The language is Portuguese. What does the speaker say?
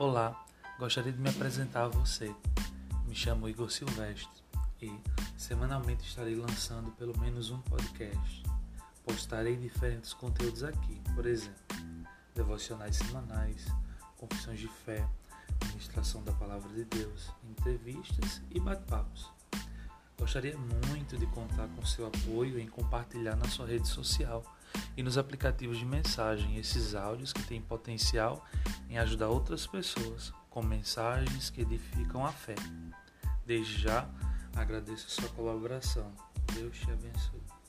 Olá, gostaria de me apresentar a você. Me chamo Igor Silvestre e semanalmente estarei lançando pelo menos um podcast. Postarei diferentes conteúdos aqui, por exemplo, devocionais semanais, confissões de fé, ministração da palavra de Deus, entrevistas e bate-papos. Gostaria muito de contar com seu apoio em compartilhar na sua rede social e nos aplicativos de mensagem esses áudios que têm potencial em ajudar outras pessoas com mensagens que edificam a fé. Desde já, agradeço a sua colaboração. Deus te abençoe.